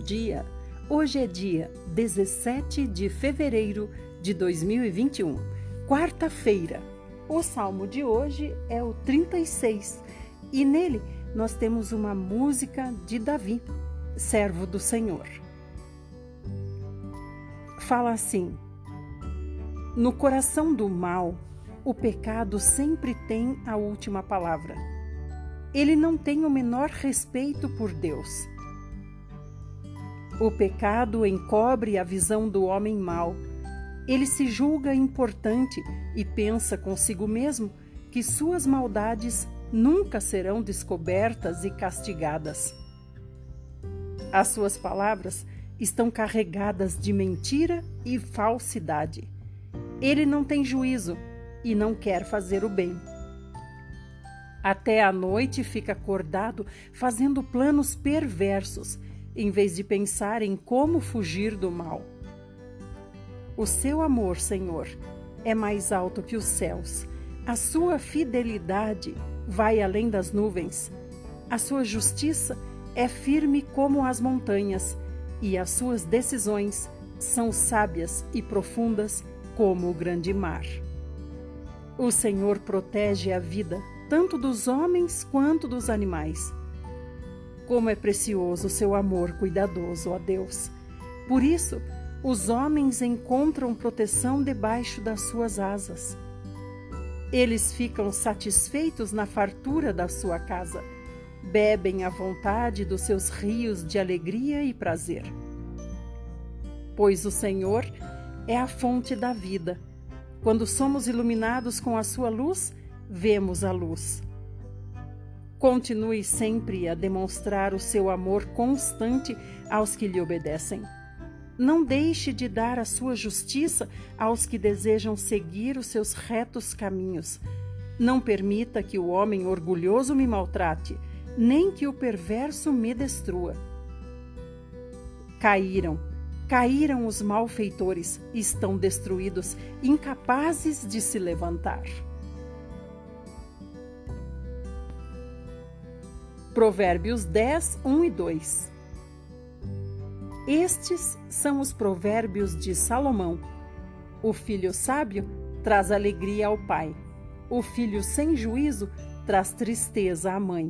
dia! Hoje é dia 17 de fevereiro de 2021, quarta-feira. O salmo de hoje é o 36 e nele nós temos uma música de Davi, servo do Senhor. Fala assim: No coração do mal, o pecado sempre tem a última palavra. Ele não tem o menor respeito por Deus. O pecado encobre a visão do homem mau. Ele se julga importante e pensa consigo mesmo que suas maldades nunca serão descobertas e castigadas. As suas palavras estão carregadas de mentira e falsidade. Ele não tem juízo e não quer fazer o bem. Até a noite fica acordado fazendo planos perversos, em vez de pensar em como fugir do mal. O seu amor, Senhor, é mais alto que os céus. A sua fidelidade vai além das nuvens. A sua justiça é firme como as montanhas, e as suas decisões são sábias e profundas como o grande mar. O Senhor protege a vida, tanto dos homens quanto dos animais. Como é precioso o seu amor cuidadoso, ó Deus. Por isso, os homens encontram proteção debaixo das suas asas. Eles ficam satisfeitos na fartura da sua casa, bebem à vontade dos seus rios de alegria e prazer. Pois o Senhor é a fonte da vida quando somos iluminados com a sua luz, vemos a luz. Continue sempre a demonstrar o seu amor constante aos que lhe obedecem. Não deixe de dar a sua justiça aos que desejam seguir os seus retos caminhos. Não permita que o homem orgulhoso me maltrate, nem que o perverso me destrua. Caíram, Caíram os malfeitores, estão destruídos, incapazes de se levantar. Provérbios 10, 1 e 2 Estes são os provérbios de Salomão. O filho sábio traz alegria ao pai, o filho sem juízo traz tristeza à mãe.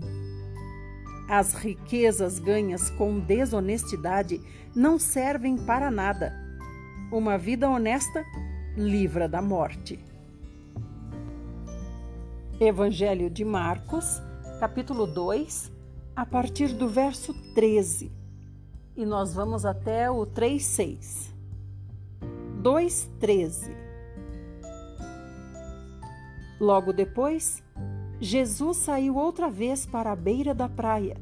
As riquezas ganhas com desonestidade não servem para nada. Uma vida honesta livra da morte. Evangelho de Marcos, capítulo 2, a partir do verso 13. E nós vamos até o 3:6. 2:13. Logo depois, Jesus saiu outra vez para a beira da praia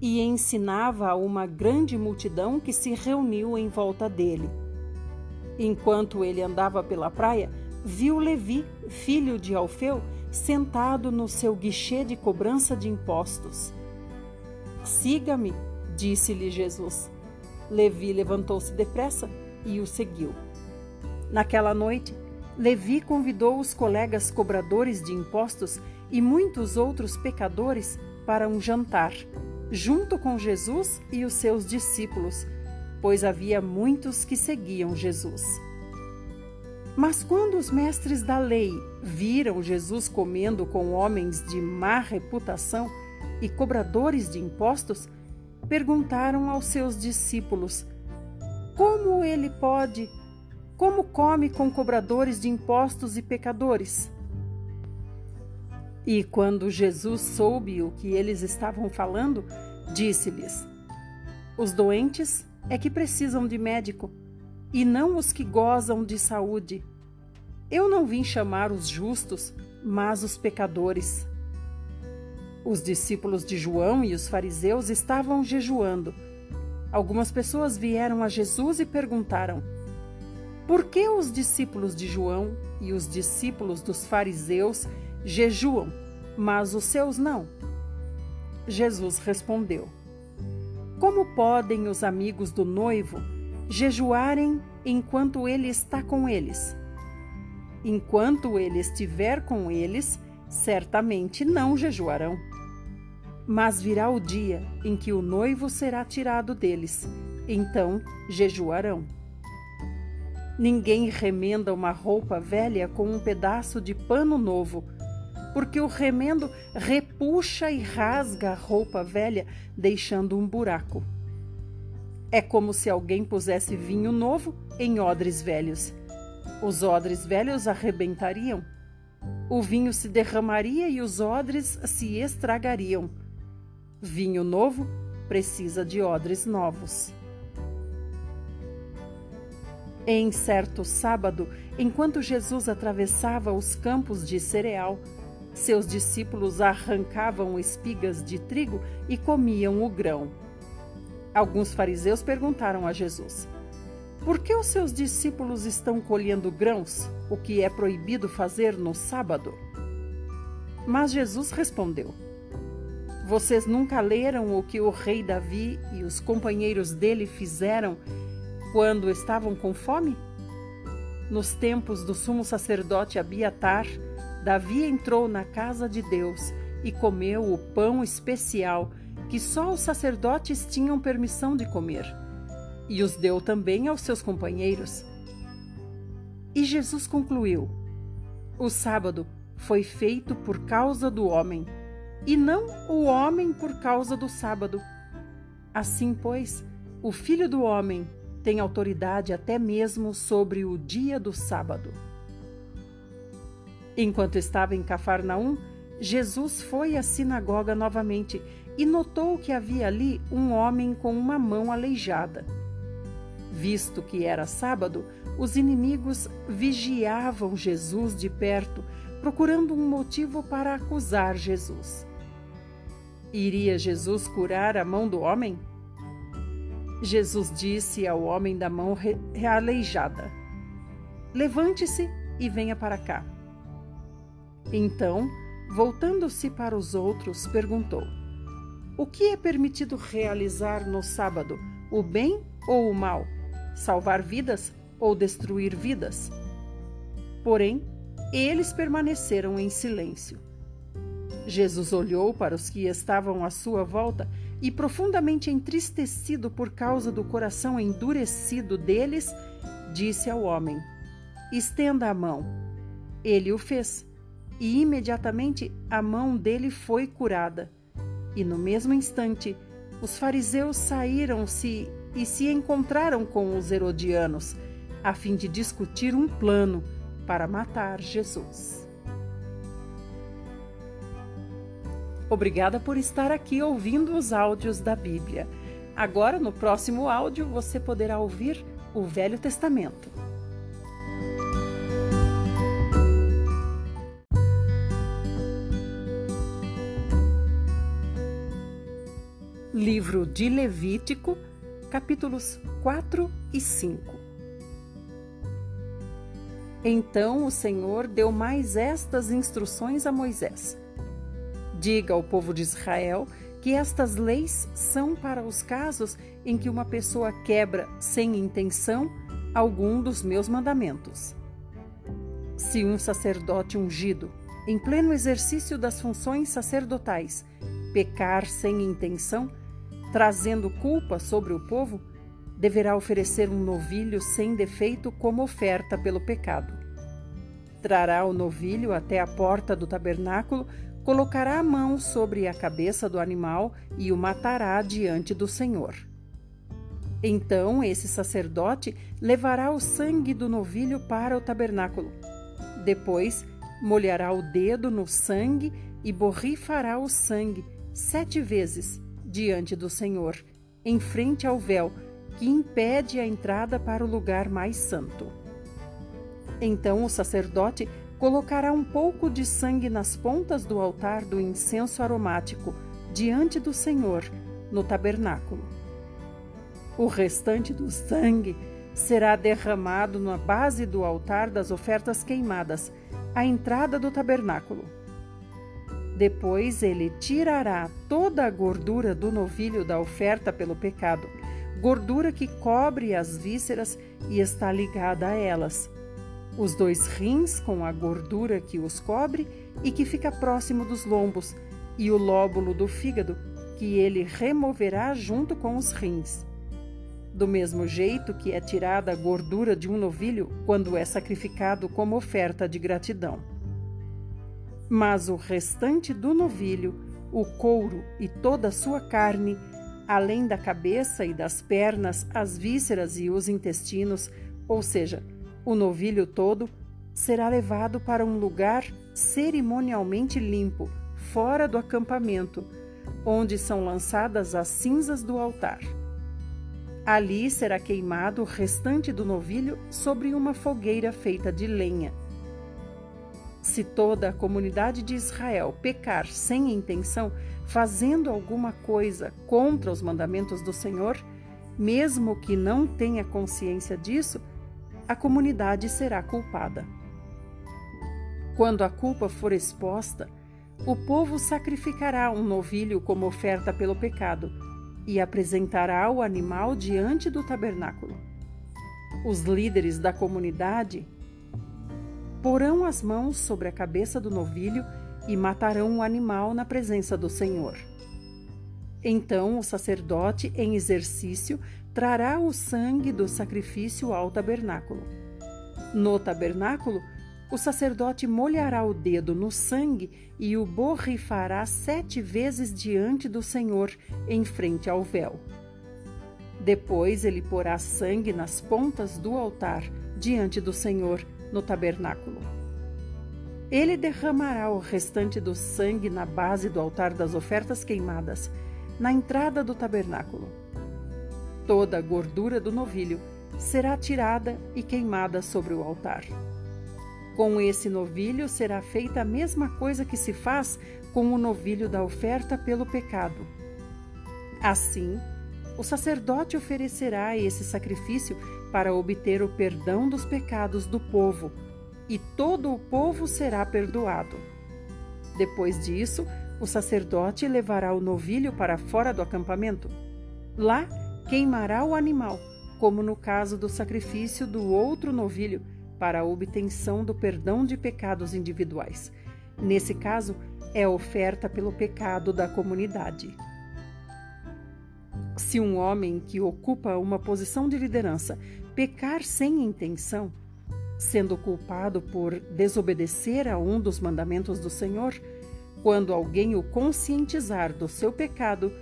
e ensinava a uma grande multidão que se reuniu em volta dele. Enquanto ele andava pela praia, viu Levi, filho de Alfeu, sentado no seu guichê de cobrança de impostos. Siga-me, disse-lhe Jesus. Levi levantou-se depressa e o seguiu. Naquela noite, Levi convidou os colegas cobradores de impostos e muitos outros pecadores para um jantar, junto com Jesus e os seus discípulos, pois havia muitos que seguiam Jesus. Mas quando os mestres da lei viram Jesus comendo com homens de má reputação e cobradores de impostos, perguntaram aos seus discípulos: Como ele pode? Como come com cobradores de impostos e pecadores? E quando Jesus soube o que eles estavam falando, disse-lhes: Os doentes é que precisam de médico, e não os que gozam de saúde. Eu não vim chamar os justos, mas os pecadores. Os discípulos de João e os fariseus estavam jejuando. Algumas pessoas vieram a Jesus e perguntaram: Por que os discípulos de João e os discípulos dos fariseus jejuam, mas os seus não. Jesus respondeu: Como podem os amigos do noivo jejuarem enquanto ele está com eles? Enquanto ele estiver com eles, certamente não jejuarão. Mas virá o dia em que o noivo será tirado deles, Então jejuarão. Ninguém remenda uma roupa velha com um pedaço de pano novo, porque o remendo repuxa e rasga a roupa velha, deixando um buraco. É como se alguém pusesse vinho novo em odres velhos. Os odres velhos arrebentariam. O vinho se derramaria e os odres se estragariam. Vinho novo precisa de odres novos. Em certo sábado, enquanto Jesus atravessava os campos de cereal, seus discípulos arrancavam espigas de trigo e comiam o grão. Alguns fariseus perguntaram a Jesus: Por que os seus discípulos estão colhendo grãos, o que é proibido fazer no sábado? Mas Jesus respondeu: Vocês nunca leram o que o rei Davi e os companheiros dele fizeram quando estavam com fome? Nos tempos do sumo sacerdote Abiatar, Davi entrou na casa de Deus e comeu o pão especial que só os sacerdotes tinham permissão de comer, e os deu também aos seus companheiros. E Jesus concluiu: O sábado foi feito por causa do homem, e não o homem por causa do sábado. Assim, pois, o Filho do Homem tem autoridade até mesmo sobre o dia do sábado. Enquanto estava em Cafarnaum, Jesus foi à sinagoga novamente e notou que havia ali um homem com uma mão aleijada. Visto que era sábado, os inimigos vigiavam Jesus de perto, procurando um motivo para acusar Jesus. Iria Jesus curar a mão do homem? Jesus disse ao homem da mão realeijada: Levante-se e venha para cá. Então, voltando-se para os outros, perguntou: O que é permitido realizar no sábado, o bem ou o mal? Salvar vidas ou destruir vidas? Porém, eles permaneceram em silêncio. Jesus olhou para os que estavam à sua volta e, profundamente entristecido por causa do coração endurecido deles, disse ao homem: Estenda a mão. Ele o fez, e imediatamente a mão dele foi curada. E no mesmo instante, os fariseus saíram-se e se encontraram com os herodianos, a fim de discutir um plano para matar Jesus. Obrigada por estar aqui ouvindo os áudios da Bíblia. Agora, no próximo áudio, você poderá ouvir o Velho Testamento. Livro de Levítico, capítulos 4 e 5. Então o Senhor deu mais estas instruções a Moisés Diga ao povo de Israel que estas leis são para os casos em que uma pessoa quebra sem intenção algum dos meus mandamentos. Se um sacerdote ungido, em pleno exercício das funções sacerdotais, pecar sem intenção, trazendo culpa sobre o povo, deverá oferecer um novilho sem defeito como oferta pelo pecado. Trará o novilho até a porta do tabernáculo colocará a mão sobre a cabeça do animal e o matará diante do Senhor. Então esse sacerdote levará o sangue do novilho para o tabernáculo. Depois molhará o dedo no sangue e borrifará o sangue sete vezes diante do Senhor, em frente ao véu que impede a entrada para o lugar mais santo. Então o sacerdote Colocará um pouco de sangue nas pontas do altar do incenso aromático, diante do Senhor, no tabernáculo. O restante do sangue será derramado na base do altar das ofertas queimadas, à entrada do tabernáculo. Depois ele tirará toda a gordura do novilho da oferta pelo pecado, gordura que cobre as vísceras e está ligada a elas os dois rins com a gordura que os cobre e que fica próximo dos lombos, e o lóbulo do fígado, que ele removerá junto com os rins. do mesmo jeito que é tirada a gordura de um novilho quando é sacrificado como oferta de gratidão. Mas o restante do novilho, o couro e toda a sua carne, além da cabeça e das pernas, as vísceras e os intestinos, ou seja, o novilho todo, será levado para um lugar cerimonialmente limpo, fora do acampamento, onde são lançadas as cinzas do altar. Ali será queimado o restante do novilho sobre uma fogueira feita de lenha. Se toda a comunidade de Israel pecar sem intenção, fazendo alguma coisa contra os mandamentos do Senhor, mesmo que não tenha consciência disso, a comunidade será culpada. Quando a culpa for exposta, o povo sacrificará um novilho como oferta pelo pecado e apresentará o animal diante do tabernáculo. Os líderes da comunidade porão as mãos sobre a cabeça do novilho e matarão o animal na presença do Senhor. Então o sacerdote, em exercício, trará o sangue do sacrifício ao tabernáculo. No tabernáculo, o sacerdote molhará o dedo no sangue e o borrifará sete vezes diante do Senhor, em frente ao véu. Depois ele porá sangue nas pontas do altar, diante do Senhor, no tabernáculo. Ele derramará o restante do sangue na base do altar das ofertas queimadas, na entrada do tabernáculo. Toda a gordura do novilho será tirada e queimada sobre o altar. Com esse novilho será feita a mesma coisa que se faz com o novilho da oferta pelo pecado. Assim, o sacerdote oferecerá esse sacrifício para obter o perdão dos pecados do povo, e todo o povo será perdoado. Depois disso, o sacerdote levará o novilho para fora do acampamento. Lá, queimará o animal, como no caso do sacrifício do outro novilho para a obtenção do perdão de pecados individuais. Nesse caso, é oferta pelo pecado da comunidade. Se um homem que ocupa uma posição de liderança pecar sem intenção, sendo culpado por desobedecer a um dos mandamentos do Senhor, quando alguém o conscientizar do seu pecado,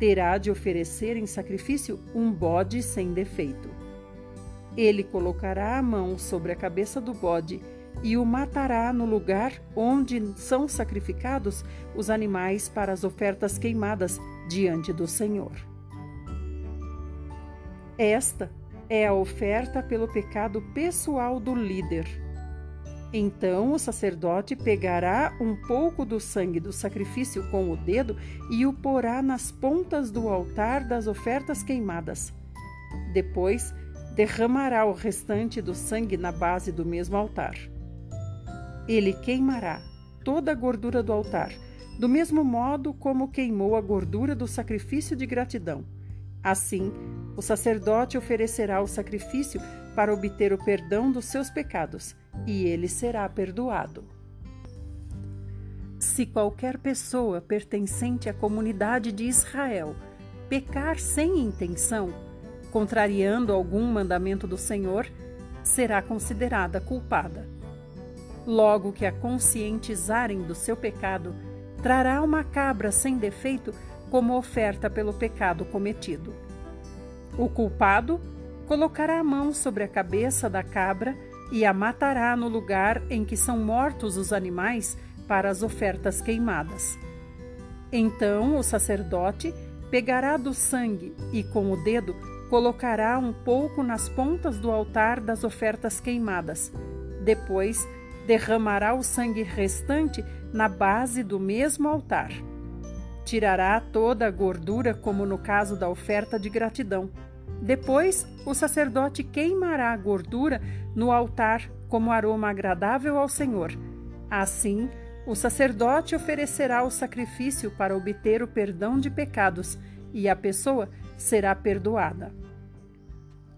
terá de oferecer em sacrifício um bode sem defeito. Ele colocará a mão sobre a cabeça do bode e o matará no lugar onde são sacrificados os animais para as ofertas queimadas diante do Senhor. Esta é a oferta pelo pecado pessoal do líder. Então o sacerdote pegará um pouco do sangue do sacrifício com o dedo e o porá nas pontas do altar das ofertas queimadas. Depois, derramará o restante do sangue na base do mesmo altar. Ele queimará toda a gordura do altar, do mesmo modo como queimou a gordura do sacrifício de gratidão. Assim, o sacerdote oferecerá o sacrifício para obter o perdão dos seus pecados, e ele será perdoado. Se qualquer pessoa pertencente à comunidade de Israel pecar sem intenção, contrariando algum mandamento do Senhor, será considerada culpada. Logo que a conscientizarem do seu pecado, trará uma cabra sem defeito como oferta pelo pecado cometido. O culpado colocará a mão sobre a cabeça da cabra e a matará no lugar em que são mortos os animais para as ofertas queimadas. Então o sacerdote pegará do sangue e, com o dedo, colocará um pouco nas pontas do altar das ofertas queimadas. Depois, derramará o sangue restante na base do mesmo altar. Tirará toda a gordura, como no caso da oferta de gratidão. Depois, o sacerdote queimará a gordura no altar como aroma agradável ao Senhor. Assim, o sacerdote oferecerá o sacrifício para obter o perdão de pecados e a pessoa será perdoada.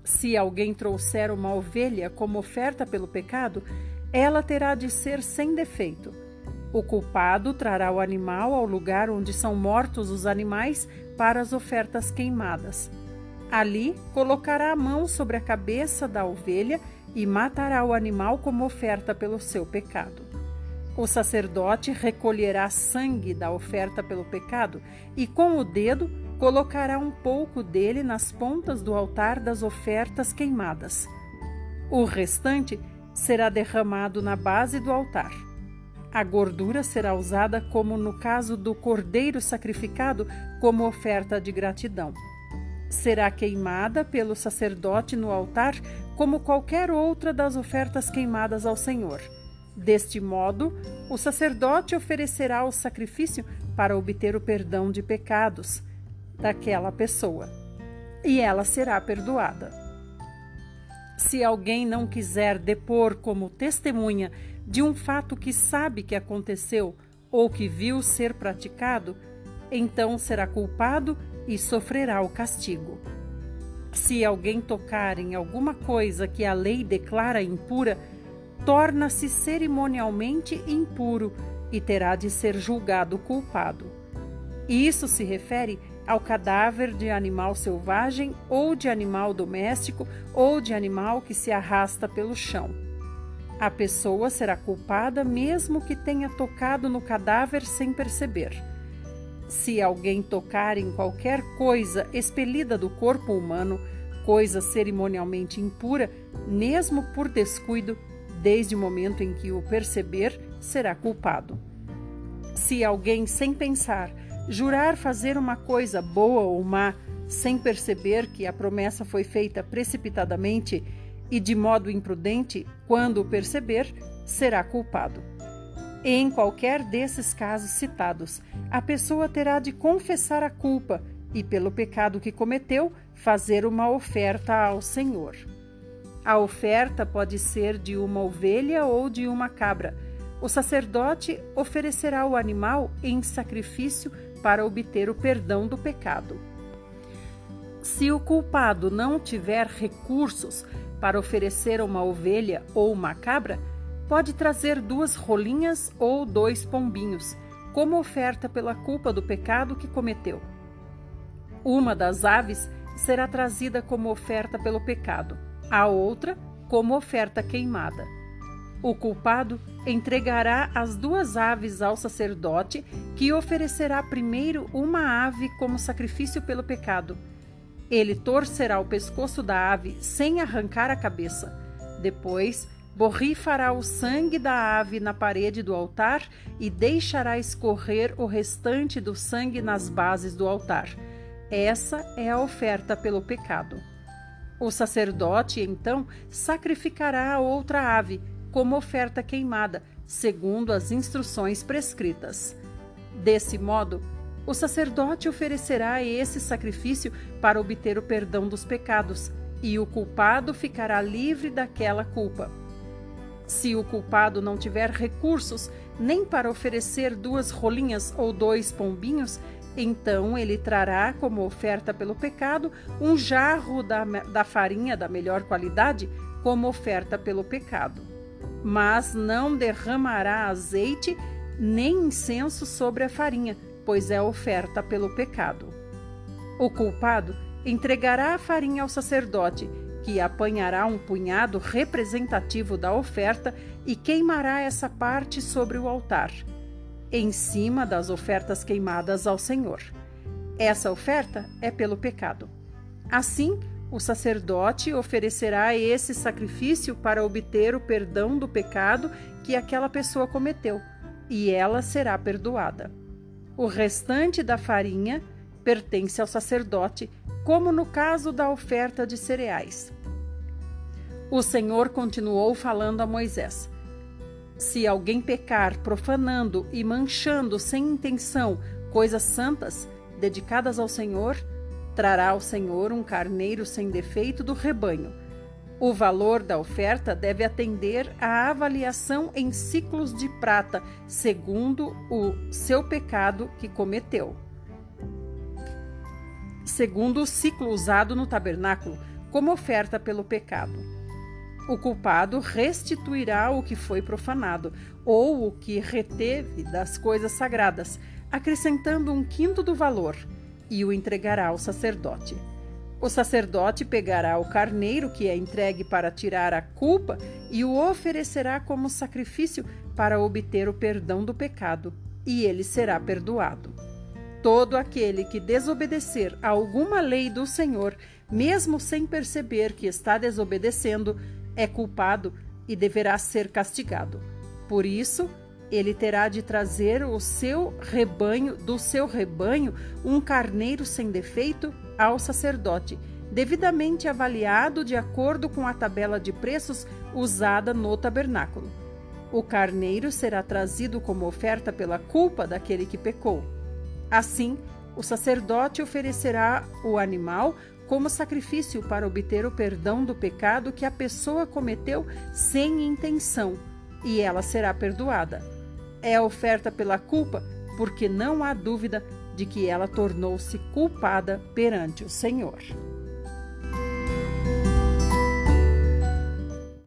Se alguém trouxer uma ovelha como oferta pelo pecado, ela terá de ser sem defeito. O culpado trará o animal ao lugar onde são mortos os animais para as ofertas queimadas. Ali colocará a mão sobre a cabeça da ovelha e matará o animal como oferta pelo seu pecado. O sacerdote recolherá sangue da oferta pelo pecado e, com o dedo, colocará um pouco dele nas pontas do altar das ofertas queimadas. O restante será derramado na base do altar. A gordura será usada, como no caso do cordeiro sacrificado, como oferta de gratidão. Será queimada pelo sacerdote no altar, como qualquer outra das ofertas queimadas ao Senhor. Deste modo, o sacerdote oferecerá o sacrifício para obter o perdão de pecados daquela pessoa, e ela será perdoada. Se alguém não quiser depor como testemunha de um fato que sabe que aconteceu ou que viu ser praticado, então será culpado e sofrerá o castigo. Se alguém tocar em alguma coisa que a lei declara impura, torna-se cerimonialmente impuro e terá de ser julgado culpado. Isso se refere ao cadáver de animal selvagem ou de animal doméstico ou de animal que se arrasta pelo chão. A pessoa será culpada mesmo que tenha tocado no cadáver sem perceber. Se alguém tocar em qualquer coisa expelida do corpo humano, coisa cerimonialmente impura, mesmo por descuido, desde o momento em que o perceber, será culpado. Se alguém, sem pensar, jurar fazer uma coisa boa ou má, sem perceber que a promessa foi feita precipitadamente e de modo imprudente, quando o perceber, será culpado. Em qualquer desses casos citados, a pessoa terá de confessar a culpa e, pelo pecado que cometeu, fazer uma oferta ao Senhor. A oferta pode ser de uma ovelha ou de uma cabra. O sacerdote oferecerá o animal em sacrifício para obter o perdão do pecado. Se o culpado não tiver recursos para oferecer uma ovelha ou uma cabra, pode trazer duas rolinhas ou dois pombinhos, como oferta pela culpa do pecado que cometeu. Uma das aves será trazida como oferta pelo pecado, a outra como oferta queimada. O culpado entregará as duas aves ao sacerdote, que oferecerá primeiro uma ave como sacrifício pelo pecado. Ele torcerá o pescoço da ave sem arrancar a cabeça. Depois, borrifará o sangue da ave na parede do altar e deixará escorrer o restante do sangue nas bases do altar. Essa é a oferta pelo pecado. O sacerdote, então, sacrificará a outra ave como oferta queimada, segundo as instruções prescritas. Desse modo, o sacerdote oferecerá esse sacrifício para obter o perdão dos pecados, e o culpado ficará livre daquela culpa. Se o culpado não tiver recursos nem para oferecer duas rolinhas ou dois pombinhos, então ele trará como oferta pelo pecado um jarro da, da farinha da melhor qualidade como oferta pelo pecado mas não derramará azeite nem incenso sobre a farinha, pois é oferta pelo pecado. O culpado entregará a farinha ao sacerdote, que apanhará um punhado representativo da oferta e queimará essa parte sobre o altar, em cima das ofertas queimadas ao Senhor. Essa oferta é pelo pecado. Assim, o sacerdote oferecerá esse sacrifício para obter o perdão do pecado que aquela pessoa cometeu, e ela será perdoada. O restante da farinha pertence ao sacerdote, como no caso da oferta de cereais. O Senhor continuou falando a Moisés: Se alguém pecar profanando e manchando sem intenção coisas santas dedicadas ao Senhor, Trará ao Senhor um carneiro sem defeito do rebanho. O valor da oferta deve atender à avaliação em ciclos de prata, segundo o seu pecado que cometeu. Segundo o ciclo usado no tabernáculo, como oferta pelo pecado. O culpado restituirá o que foi profanado, ou o que reteve das coisas sagradas, acrescentando um quinto do valor e o entregará ao sacerdote. O sacerdote pegará o carneiro que é entregue para tirar a culpa e o oferecerá como sacrifício para obter o perdão do pecado, e ele será perdoado. Todo aquele que desobedecer a alguma lei do Senhor, mesmo sem perceber que está desobedecendo, é culpado e deverá ser castigado. Por isso, ele terá de trazer o seu rebanho, do seu rebanho, um carneiro sem defeito ao sacerdote, devidamente avaliado de acordo com a tabela de preços usada no tabernáculo. O carneiro será trazido como oferta pela culpa daquele que pecou. Assim, o sacerdote oferecerá o animal como sacrifício para obter o perdão do pecado que a pessoa cometeu sem intenção, e ela será perdoada é oferta pela culpa, porque não há dúvida de que ela tornou-se culpada perante o Senhor.